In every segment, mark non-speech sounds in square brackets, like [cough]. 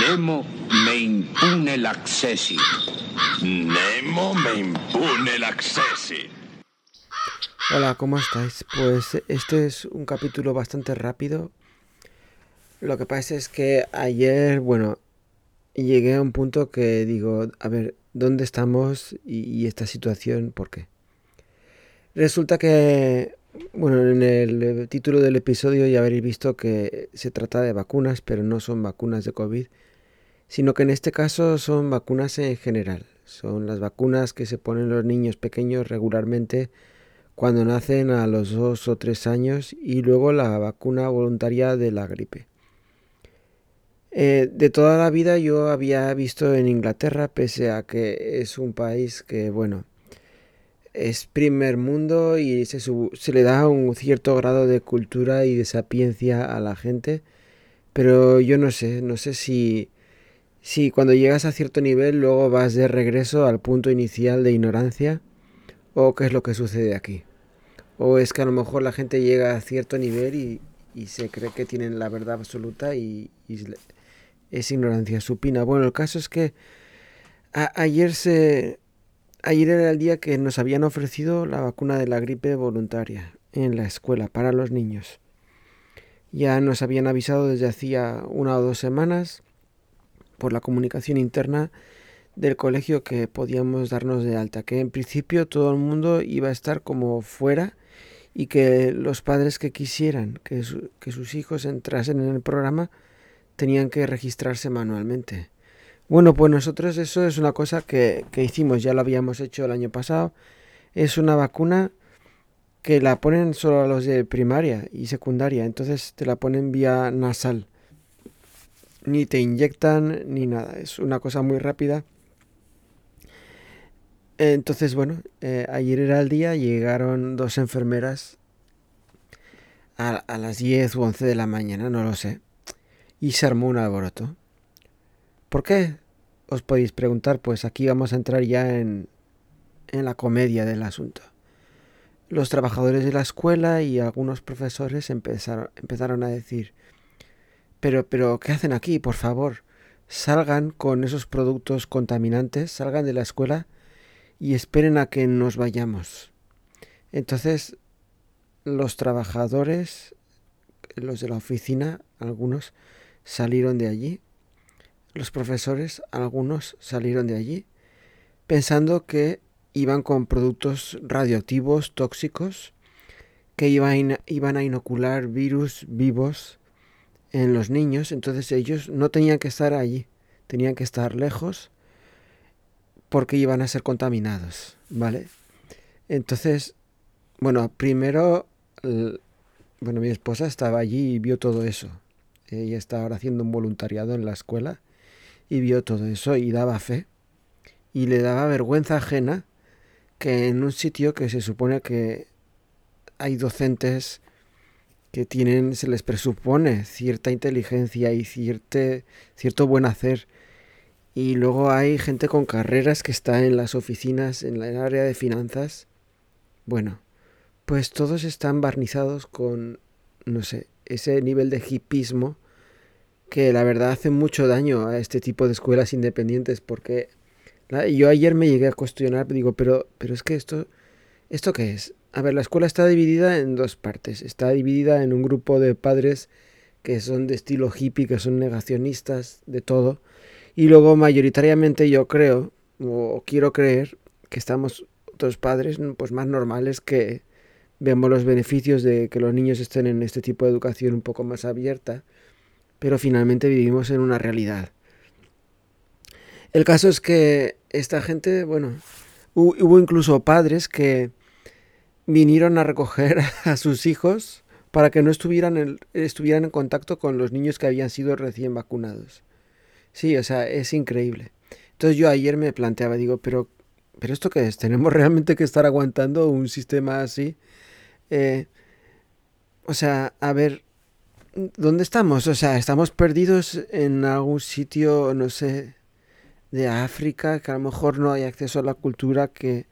Nemo me impune l'accessi. Nemo me impune l'accessi. Hola, ¿cómo estáis? Pues este es un capítulo bastante rápido. Lo que pasa es que ayer, bueno, llegué a un punto que digo, a ver, ¿dónde estamos y, esta situación? ¿Por qué? Resulta que, bueno, en el título del episodio ya habréis visto que se trata de vacunas, pero no son vacunas de COVID, sino que en este caso son vacunas en general. Son las vacunas que se ponen los niños pequeños regularmente cuando nacen a los dos o tres años y luego la vacuna voluntaria de la gripe. Eh, de toda la vida yo había visto en Inglaterra, pese a que es un país que, bueno, es primer mundo y se, se le da un cierto grado de cultura y de sapiencia a la gente, pero yo no sé, no sé si si cuando llegas a cierto nivel luego vas de regreso al punto inicial de ignorancia o qué es lo que sucede aquí. O es que a lo mejor la gente llega a cierto nivel y, se cree que tienen la verdad absoluta y, es ignorancia supina. Bueno, el caso es que ayer se ayer era el día que nos habían ofrecido la vacuna de la gripe voluntaria en la escuela para los niños. Ya nos habían avisado desde hacía una o dos semanas por la comunicación interna del colegio que podíamos darnos de alta, que en principio todo el mundo iba a estar como fuera y que los padres que quisieran que, que sus hijos entrasen en el programa tenían que registrarse manualmente. Bueno, pues nosotros eso es una cosa que, que hicimos, ya lo habíamos hecho el año pasado. Es una vacuna que la ponen solo a los de primaria y secundaria, entonces te la ponen vía nasal ni te inyectan ni nada. Es una cosa muy rápida. Entonces, bueno, eh, ayer era el día, llegaron dos enfermeras a, a, las 10 u 11 de la mañana, no lo sé, y se armó un alboroto. ¿Por qué? Os podéis preguntar, pues aquí vamos a entrar ya en, en la comedia del asunto. Los trabajadores de la escuela y algunos profesores empezaron, empezaron a decir, pero, pero, ¿qué hacen aquí? Por favor, salgan con esos productos contaminantes, salgan de la escuela y esperen a que nos vayamos. Entonces, los trabajadores, los de la oficina, algunos salieron de allí. Los profesores, algunos salieron de allí, pensando que iban con productos radioactivos, tóxicos, que iban, iban a inocular virus vivos en los niños, entonces ellos no tenían que estar allí, tenían que estar lejos porque iban a ser contaminados, ¿vale? Entonces, bueno, primero, bueno, mi esposa estaba allí y vio todo eso. Ella estaba ahora haciendo un voluntariado en la escuela y vio todo eso y daba fe. Y le daba vergüenza ajena que en un sitio que se supone que hay docentes que tienen, se les presupone cierta inteligencia y cierte, cierto buen hacer. Y luego hay gente con carreras que está en las oficinas, en el área de finanzas. Bueno, pues todos están barnizados con, no sé, ese nivel de hipismo que la verdad hace mucho daño a este tipo de escuelas independientes porque yo ayer me llegué a cuestionar, digo, pero, pero es que esto, ¿esto qué es? A ver, la escuela está dividida en dos partes. Está dividida en un grupo de padres que son de estilo hippie, que son negacionistas de todo. Y luego mayoritariamente yo creo, o quiero creer, que estamos otros padres pues más normales que vemos los beneficios de que los niños estén en este tipo de educación un poco más abierta, pero finalmente vivimos en una realidad. El caso es que esta gente, bueno, hubo incluso padres que vinieron a recoger [laughs] a sus hijos para que no estuvieran en, estuvieran en contacto con los niños que habían sido recién vacunados. Sí, o sea, es increíble. Entonces yo ayer me planteaba, digo, pero, pero ¿esto qué es? ¿Tenemos [laughs] realmente que estar aguantando un sistema así? Eh, o sea, a ver, ¿dónde estamos? O sea, estamos perdidos en algún sitio, no sé, de África, que a lo mejor no hay acceso a la cultura que...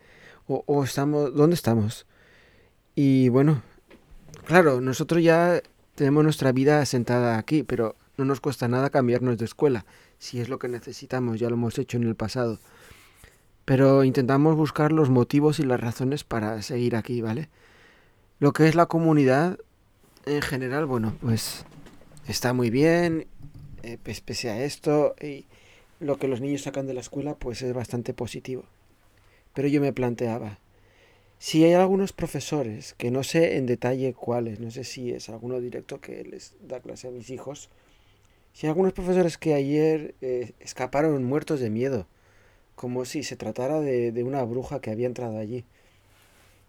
O, estamos... ¿Dónde estamos? Y bueno, claro, nosotros ya tenemos nuestra vida asentada aquí, pero no nos cuesta nada cambiarnos de escuela. si es lo que necesitamos, ya lo hemos hecho en el pasado. Pero intentamos buscar los motivos y las razones para seguir aquí, ¿vale? Lo que es la comunidad en general, bueno, pues está muy bien, eh, pues pese a esto, y lo que los niños sacan de la escuela, pues es bastante positivo. Pero yo me planteaba, si hay algunos profesores, que no sé en detalle cuáles, no sé si es alguno directo que les da clase a mis hijos, si hay algunos profesores que ayer eh, escaparon muertos de miedo, como si se tratara de, de una bruja que había entrado allí.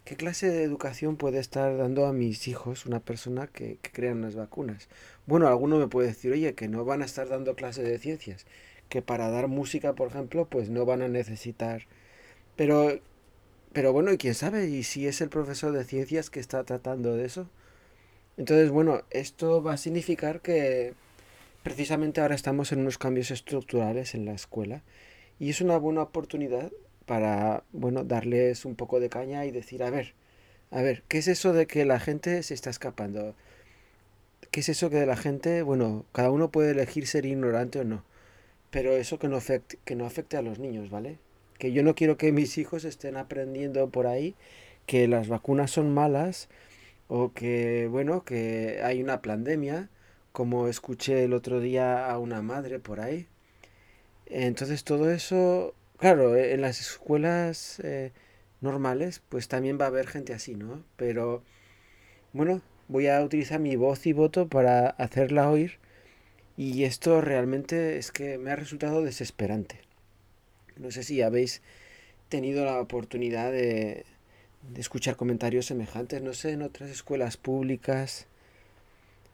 ¿Qué clase de educación puede estar dando a mis hijos una persona que, que crea las vacunas? Bueno, alguno me puede decir, oye, que no van a estar dando clases de ciencias, que para dar música, por ejemplo, pues no van a necesitar. Pero, pero bueno, y quién sabe, y si es el profesor de ciencias que está tratando de eso. Entonces, bueno, esto va a significar que precisamente ahora estamos en unos cambios estructurales en la escuela y es una buena oportunidad para, bueno, darles un poco de caña y decir, a ver, a ver, ¿qué es eso de que la gente se está escapando? ¿Qué es eso que de la gente, bueno, cada uno puede elegir ser ignorante o no, pero eso que no afecte, que no afecte a los niños, ¿vale? Que yo no quiero que mis hijos estén aprendiendo por ahí que las vacunas son malas o que, bueno, que hay una pandemia, como escuché el otro día a una madre por ahí. Entonces todo eso Claro, eh, en las escuelas eh, normales pues también va a haber gente así, ¿no? Pero bueno, voy a utilizar mi voz y voto para hacerla oír y esto realmente es que me ha resultado desesperante. No sé si habéis tenido la oportunidad de, de escuchar comentarios semejantes, no sé, en otras escuelas públicas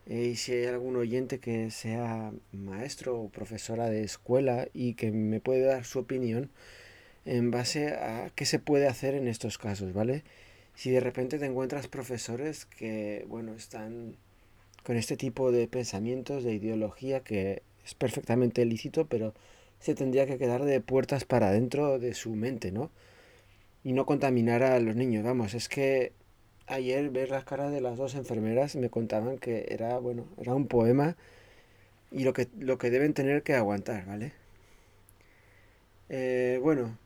eh, y si hay algún oyente que sea maestro o profesora de escuela y que me puede dar su opinión en base a qué se puede hacer en estos casos, ¿vale? Si de repente te encuentras profesores que, bueno, están con este tipo de pensamientos, de ideología que es perfectamente lícito, pero se tendría que quedar de puertas para adentro de su mente, ¿no? Y no contaminar a los niños. Vamos, es que ayer ver las caras de las dos enfermeras me contaban que era, bueno, era un poema y lo que, lo que deben tener que aguantar, ¿vale? Eh, bueno,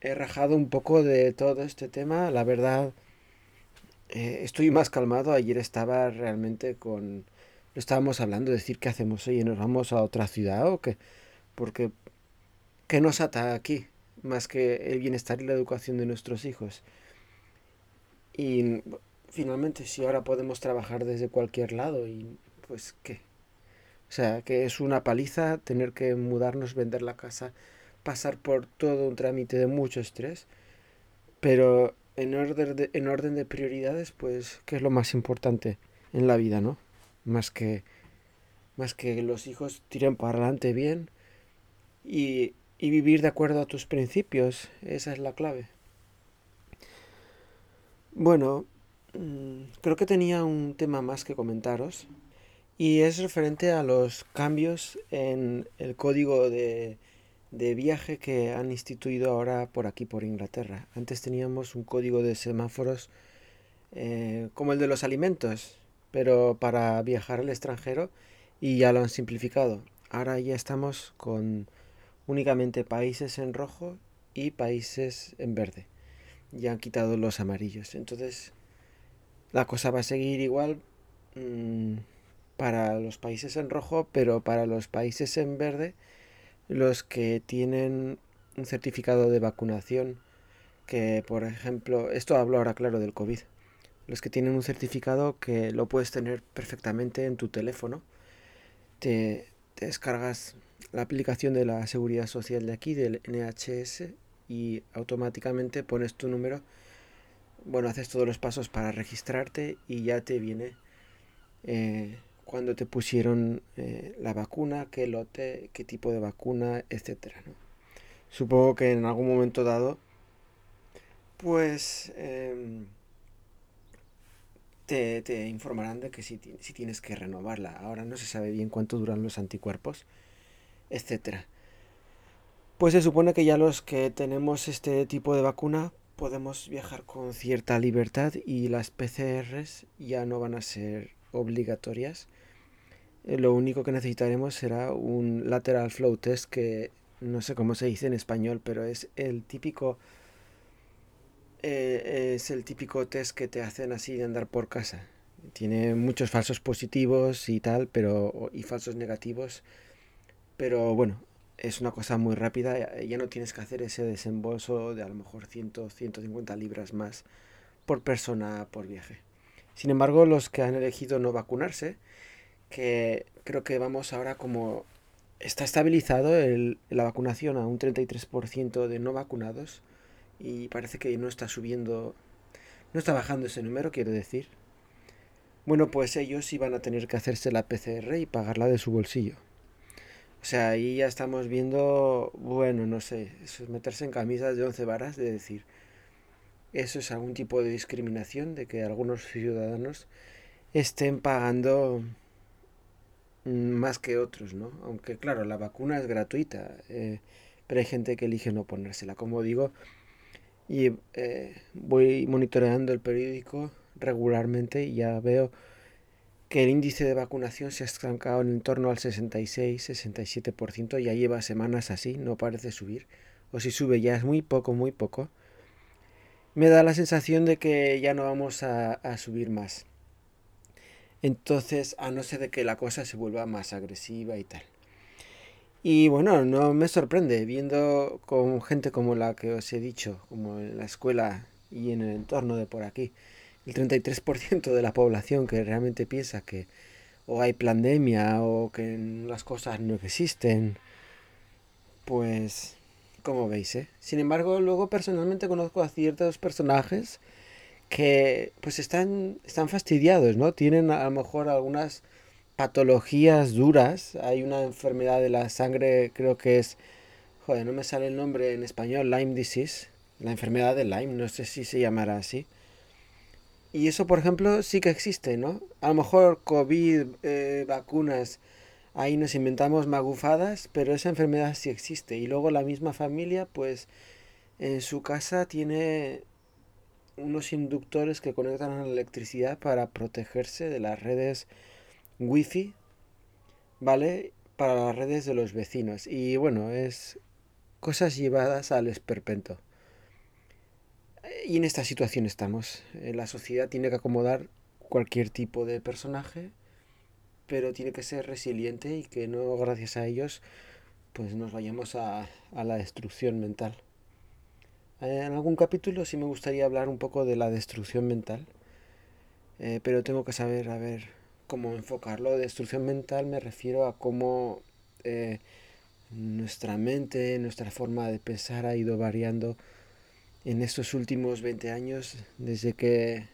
he rajado un poco de todo este tema, la verdad eh, estoy más calmado, ayer estaba realmente con... Lo estábamos hablando, decir qué hacemos hoy, nos vamos a otra ciudad o qué, porque ¿qué nos ata aquí? Más que el bienestar y la educación de nuestros hijos. Y finalmente, si ahora podemos trabajar desde cualquier lado, y pues qué. O sea, que es una paliza tener que mudarnos, vender la casa, pasar por todo un trámite de mucho estrés. Pero en orden de, en orden de prioridades, pues, ¿qué es lo más importante en la vida, no? Más que, más que los hijos tiren para adelante bien y, y vivir de acuerdo a tus principios. Esa es la clave. Bueno, mm, creo que tenía un tema más que comentaros y es referente a los cambios en el código de, viaje que han instituido ahora por aquí, por Inglaterra. Antes teníamos un código de semáforos eh, como el de los alimentos, pero para viajar al extranjero y ya lo han simplificado. Ahora ya estamos con únicamente países en rojo y países en verde ya han quitado los amarillos. Entonces la cosa va a seguir igual mm, para los países en rojo, pero para los países en verde, los que tienen un certificado de vacunación, que por ejemplo, esto hablo ahora claro del COVID, los que tienen un certificado que lo puedes tener perfectamente en tu teléfono, te, te descargas la aplicación de la seguridad social de aquí, del NHS, y automáticamente pones tu número. Bueno, haces todos los pasos para registrarte y ya te viene eh, cuando te pusieron eh, la vacuna, qué lote, qué tipo de vacuna, etcétera. Supongo que en algún momento dado, pues em, te, te, informarán de que si, si tienes que renovarla. Ahora no se sabe bien cuánto duran los anticuerpos, etcétera. Pues se supone que ya los que tenemos este tipo de vacuna podemos viajar con cierta libertad y las PCRs ya no van a ser obligatorias eh, lo único que necesitaremos será un lateral flow test que no sé cómo se dice en español, pero es el típico eh, es el típico test que te hacen así de andar por casa. Tiene muchos falsos positivos y tal, pero y falsos negativos, pero bueno, es una cosa muy rápida, ya no tienes que hacer ese desembolso de a lo mejor 100, 150 libras más por persona por viaje. Sin embargo, los que han elegido no vacunarse, que creo que vamos ahora como está estabilizado el, la vacunación a un 33% de no vacunados y parece que no está subiendo, no está bajando ese número, quiero decir. Bueno, pues ellos iban a tener que hacerse la PCR y pagarla de su bolsillo. O sea, ahí ya estamos viendo, bueno, no sé, eso es meterse en camisas de once varas, de decir, eso es algún tipo de discriminación, de que algunos ciudadanos estén pagando más que otros, ¿no? Aunque claro, la vacuna es gratuita, eh, pero hay gente que elige no ponérsela. Como digo, y eh, voy monitoreando el periódico regularmente y ya veo que el índice de vacunación se ha estancado en torno al 66-67%, ya lleva semanas así, no parece subir, o si sube ya es muy poco, muy poco. Me da la sensación de que ya no vamos a, a subir más. Entonces, a no ser de que la cosa se vuelva más agresiva y tal. Y bueno, no me sorprende viendo con gente como la que os he dicho, como en la escuela y en el entorno de por aquí, el 33% de la población que realmente piensa que o hay pandemia o que las cosas no existen, pues, como veis, ¿eh? Sin embargo, luego personalmente conozco a ciertos personajes que pues están, están fastidiados, ¿no? Tienen a lo mejor algunas patologías duras. Hay una enfermedad de la sangre, creo que es, joder, no me sale el nombre en español, Lyme disease, la enfermedad de Lyme, no sé si se llamará así. Y eso, por ejemplo, sí que existe, ¿no? A lo mejor COVID, eh, vacunas, ahí nos inventamos magufadas, pero esa enfermedad sí existe. Y luego la misma familia, pues, en su casa tiene unos inductores que conectan a la electricidad para protegerse de las redes wifi, ¿vale? Para las redes de los vecinos. Y bueno, es cosas llevadas al esperpento. Y en esta situación estamos. Eh, la sociedad tiene que acomodar cualquier tipo de personaje, pero tiene que ser resiliente y que no gracias a ellos pues nos vayamos a, la destrucción mental. Eh, en algún capítulo sí me gustaría hablar un poco de la destrucción mental, eh, pero tengo que saber a ver cómo enfocarlo. Destrucción mental me refiero a cómo nuestra mente, nuestra forma de pensar ha ido variando en estos últimos 20 años, desde que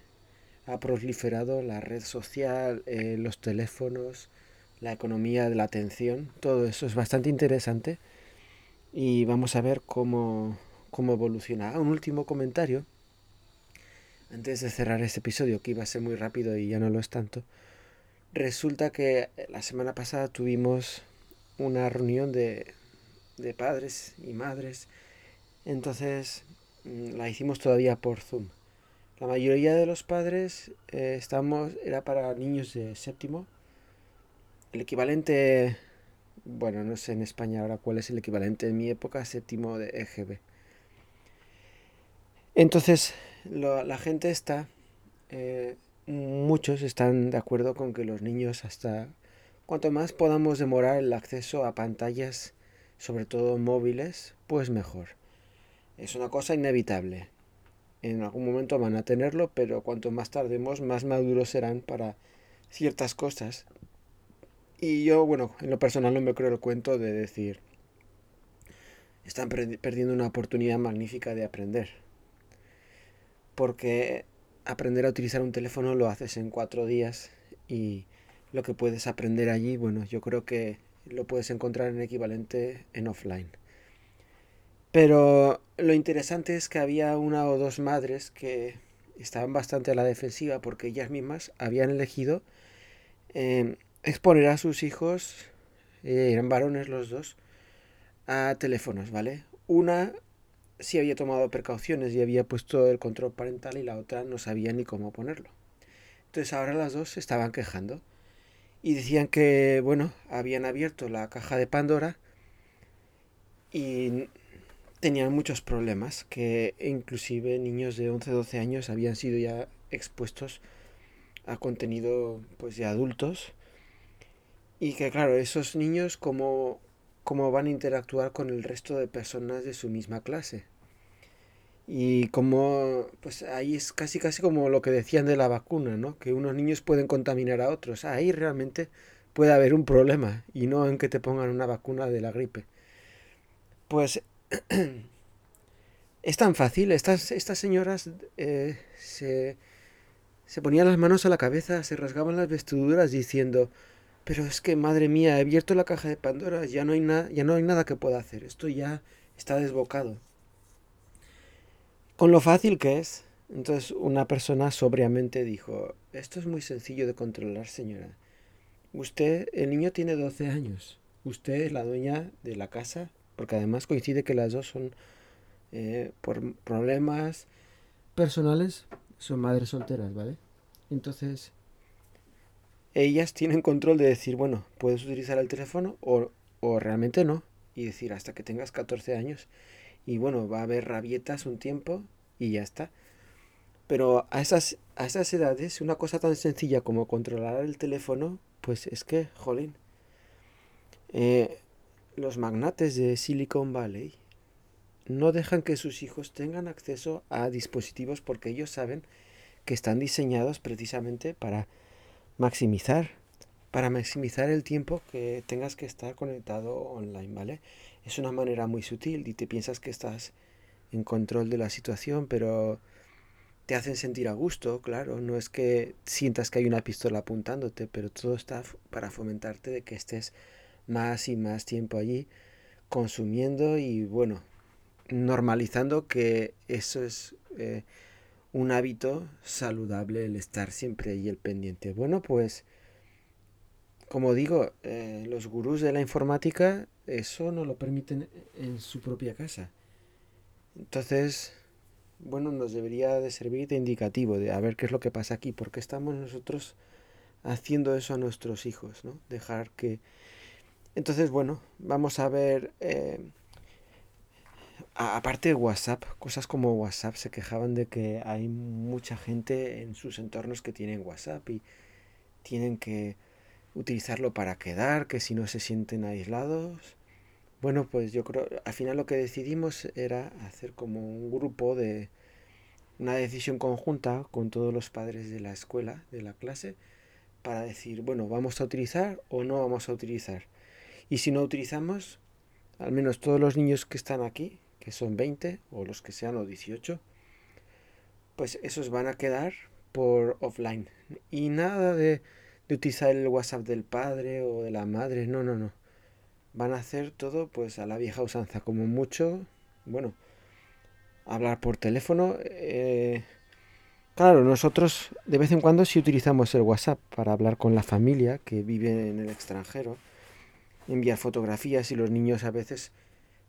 ha proliferado la red social, eh, los teléfonos, la economía de la atención, todo eso es bastante interesante y vamos a ver cómo, cómo evoluciona. Ah, un último comentario, antes de cerrar este episodio, que iba a ser muy rápido y ya no lo es tanto. Resulta que la semana pasada tuvimos una reunión de, de padres y madres, entonces la hicimos todavía por Zoom. La mayoría de los padres eh, estamos, era para niños de séptimo. El equivalente, bueno, no sé en España ahora cuál es el equivalente en mi época, séptimo de EGB. Entonces, la gente está, eh, muchos están de acuerdo con que los niños hasta cuanto más podamos demorar el acceso a pantallas, sobre todo móviles, pues mejor. Es una cosa inevitable. En algún momento van a tenerlo, pero cuanto más tardemos, más maduros serán para ciertas cosas. Y yo, bueno, en lo personal no me creo el cuento de decir, están perdiendo una oportunidad magnífica de aprender. Porque aprender a utilizar un teléfono lo haces en cuatro días y lo que puedes aprender allí, bueno, yo creo que lo puedes encontrar en equivalente en offline. Pero lo interesante es que había una o dos madres que estaban bastante a la defensiva porque ellas mismas habían elegido em, exponer a sus hijos, eh, eran varones los dos, a teléfonos, ¿vale? Una sí había tomado precauciones y había puesto el control parental y la otra no sabía ni cómo ponerlo. Entonces ahora las dos se estaban quejando. y decían que, bueno, habían abierto la caja de Pandora y tenían muchos problemas, que inclusive niños de 11, 12 años habían sido ya expuestos a contenido pues de adultos y que claro, esos niños cómo, cómo van a interactuar con el resto de personas de su misma clase. Y como, pues ahí es casi casi como lo que decían de la vacuna, ¿no? Que unos niños pueden contaminar a otros. Ahí realmente puede haber un problema y no en que te pongan una vacuna de la gripe. Pues es tan fácil. Estas, estas señoras eh, se, se ponían las manos a la cabeza, se rasgaban las vestiduras diciendo, pero es que madre mía, he abierto la caja de Pandora, ya no hay, ya no hay nada que pueda hacer, esto ya está desbocado. Con lo fácil que es, entonces una persona sobriamente dijo, esto es muy sencillo de controlar, señora. Usted, el niño tiene 12 años, usted es la dueña de la casa, porque además coincide que las dos son eh, por problemas personales, son madres solteras, ¿vale? Entonces, ellas tienen control de decir, bueno, puedes utilizar el teléfono o, o realmente no. Y decir, hasta que tengas 14 años. Y bueno, va a haber rabietas un tiempo y ya está. Pero a esas, a esas edades, una cosa tan sencilla como controlar el teléfono, pues es que, jolín, eh, los magnates de Silicon Valley no dejan que sus hijos tengan acceso a dispositivos porque ellos saben que están diseñados precisamente para maximizar, para maximizar el tiempo que tengas que estar conectado online, ¿vale? Es una manera muy sutil y te piensas que estás en control de la situación, pero te hacen sentir a gusto, claro, no es que sientas que hay una pistola apuntándote, pero todo está para fomentarte de que estés más y más tiempo allí consumiendo y bueno, normalizando que eso es eh, un hábito saludable el estar siempre ahí el pendiente. Bueno, pues como digo, eh, los gurús de la informática eso no lo permiten en su propia casa. Entonces, bueno, nos debería de servir de indicativo de a ver qué es lo que pasa aquí, porque estamos nosotros haciendo eso a nuestros hijos, ¿no? Dejar que... Entonces, bueno, vamos a ver... Eh, aparte de WhatsApp, cosas como WhatsApp se quejaban de que hay mucha gente en sus entornos que tienen WhatsApp y tienen que utilizarlo para quedar, que si no se sienten aislados. Bueno, pues yo creo, al final lo que decidimos era hacer como un grupo de una decisión conjunta con todos los padres de la escuela, de la clase, para decir, bueno, vamos a utilizar o no vamos a utilizar. Y si no utilizamos, al menos todos los niños que están aquí, que son 20 o los que sean o 18, pues esos van a quedar por offline. Y nada de, de utilizar el WhatsApp del padre o de la madre, no, no, no. Van a hacer todo pues a la vieja usanza, como mucho, bueno, hablar por teléfono. Eh, claro, nosotros de vez en cuando sí utilizamos el WhatsApp para hablar con la familia que vive en el extranjero, enviar fotografías y los niños a veces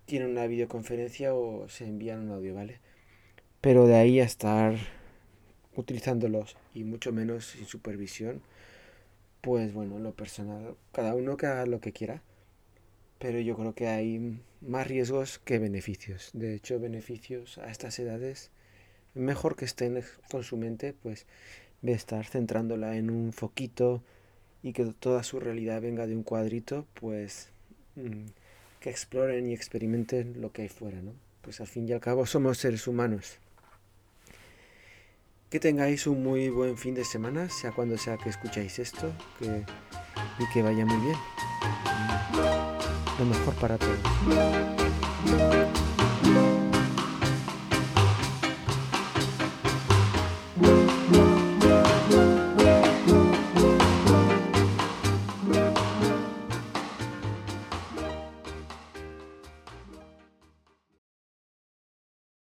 tienen una videoconferencia o se envían un audio, ¿vale? Pero de ahí a estar utilizándolos y mucho menos sin supervisión, pues bueno, lo personal, cada uno que haga lo que quiera, pero yo creo que hay más riesgos que beneficios. De hecho, beneficios a estas edades, mejor que estén con su mente, pues de estar centrándola en un foquito y que toda su realidad venga de un cuadrito, pues mm, que exploren y experimenten lo que hay fuera, ¿no? Pues al fin y al cabo somos seres humanos. Que tengáis un muy buen fin de semana, sea cuando sea que escucháis esto, y que vaya muy bien. Lo mejor para todos.